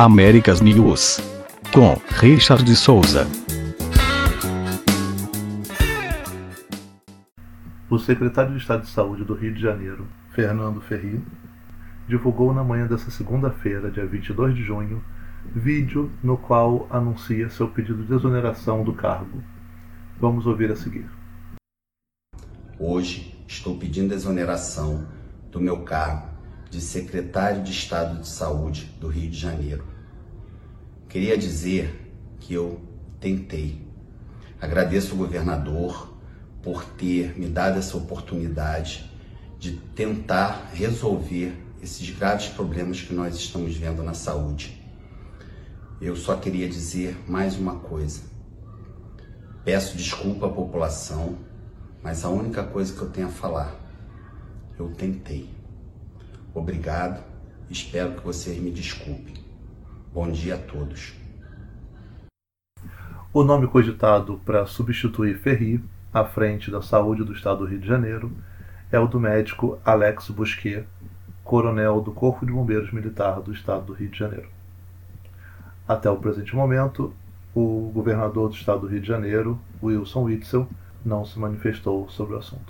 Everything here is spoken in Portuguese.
Américas News. Com Richard Souza. O secretário de Estado de Saúde do Rio de Janeiro, Fernando Ferri, divulgou na manhã desta segunda-feira, dia 22 de junho, vídeo no qual anuncia seu pedido de exoneração do cargo. Vamos ouvir a seguir. Hoje estou pedindo exoneração do meu cargo de secretário de Estado de Saúde do Rio de Janeiro. Queria dizer que eu tentei. Agradeço ao governador por ter me dado essa oportunidade de tentar resolver esses graves problemas que nós estamos vendo na saúde. Eu só queria dizer mais uma coisa. Peço desculpa à população, mas a única coisa que eu tenho a falar, eu tentei. Obrigado, espero que vocês me desculpem. Bom dia a todos. O nome cogitado para substituir Ferri à frente da saúde do Estado do Rio de Janeiro é o do médico Alex Busquet, coronel do Corpo de Bombeiros Militar do Estado do Rio de Janeiro. Até o presente momento, o governador do Estado do Rio de Janeiro, Wilson Witzel, não se manifestou sobre o assunto.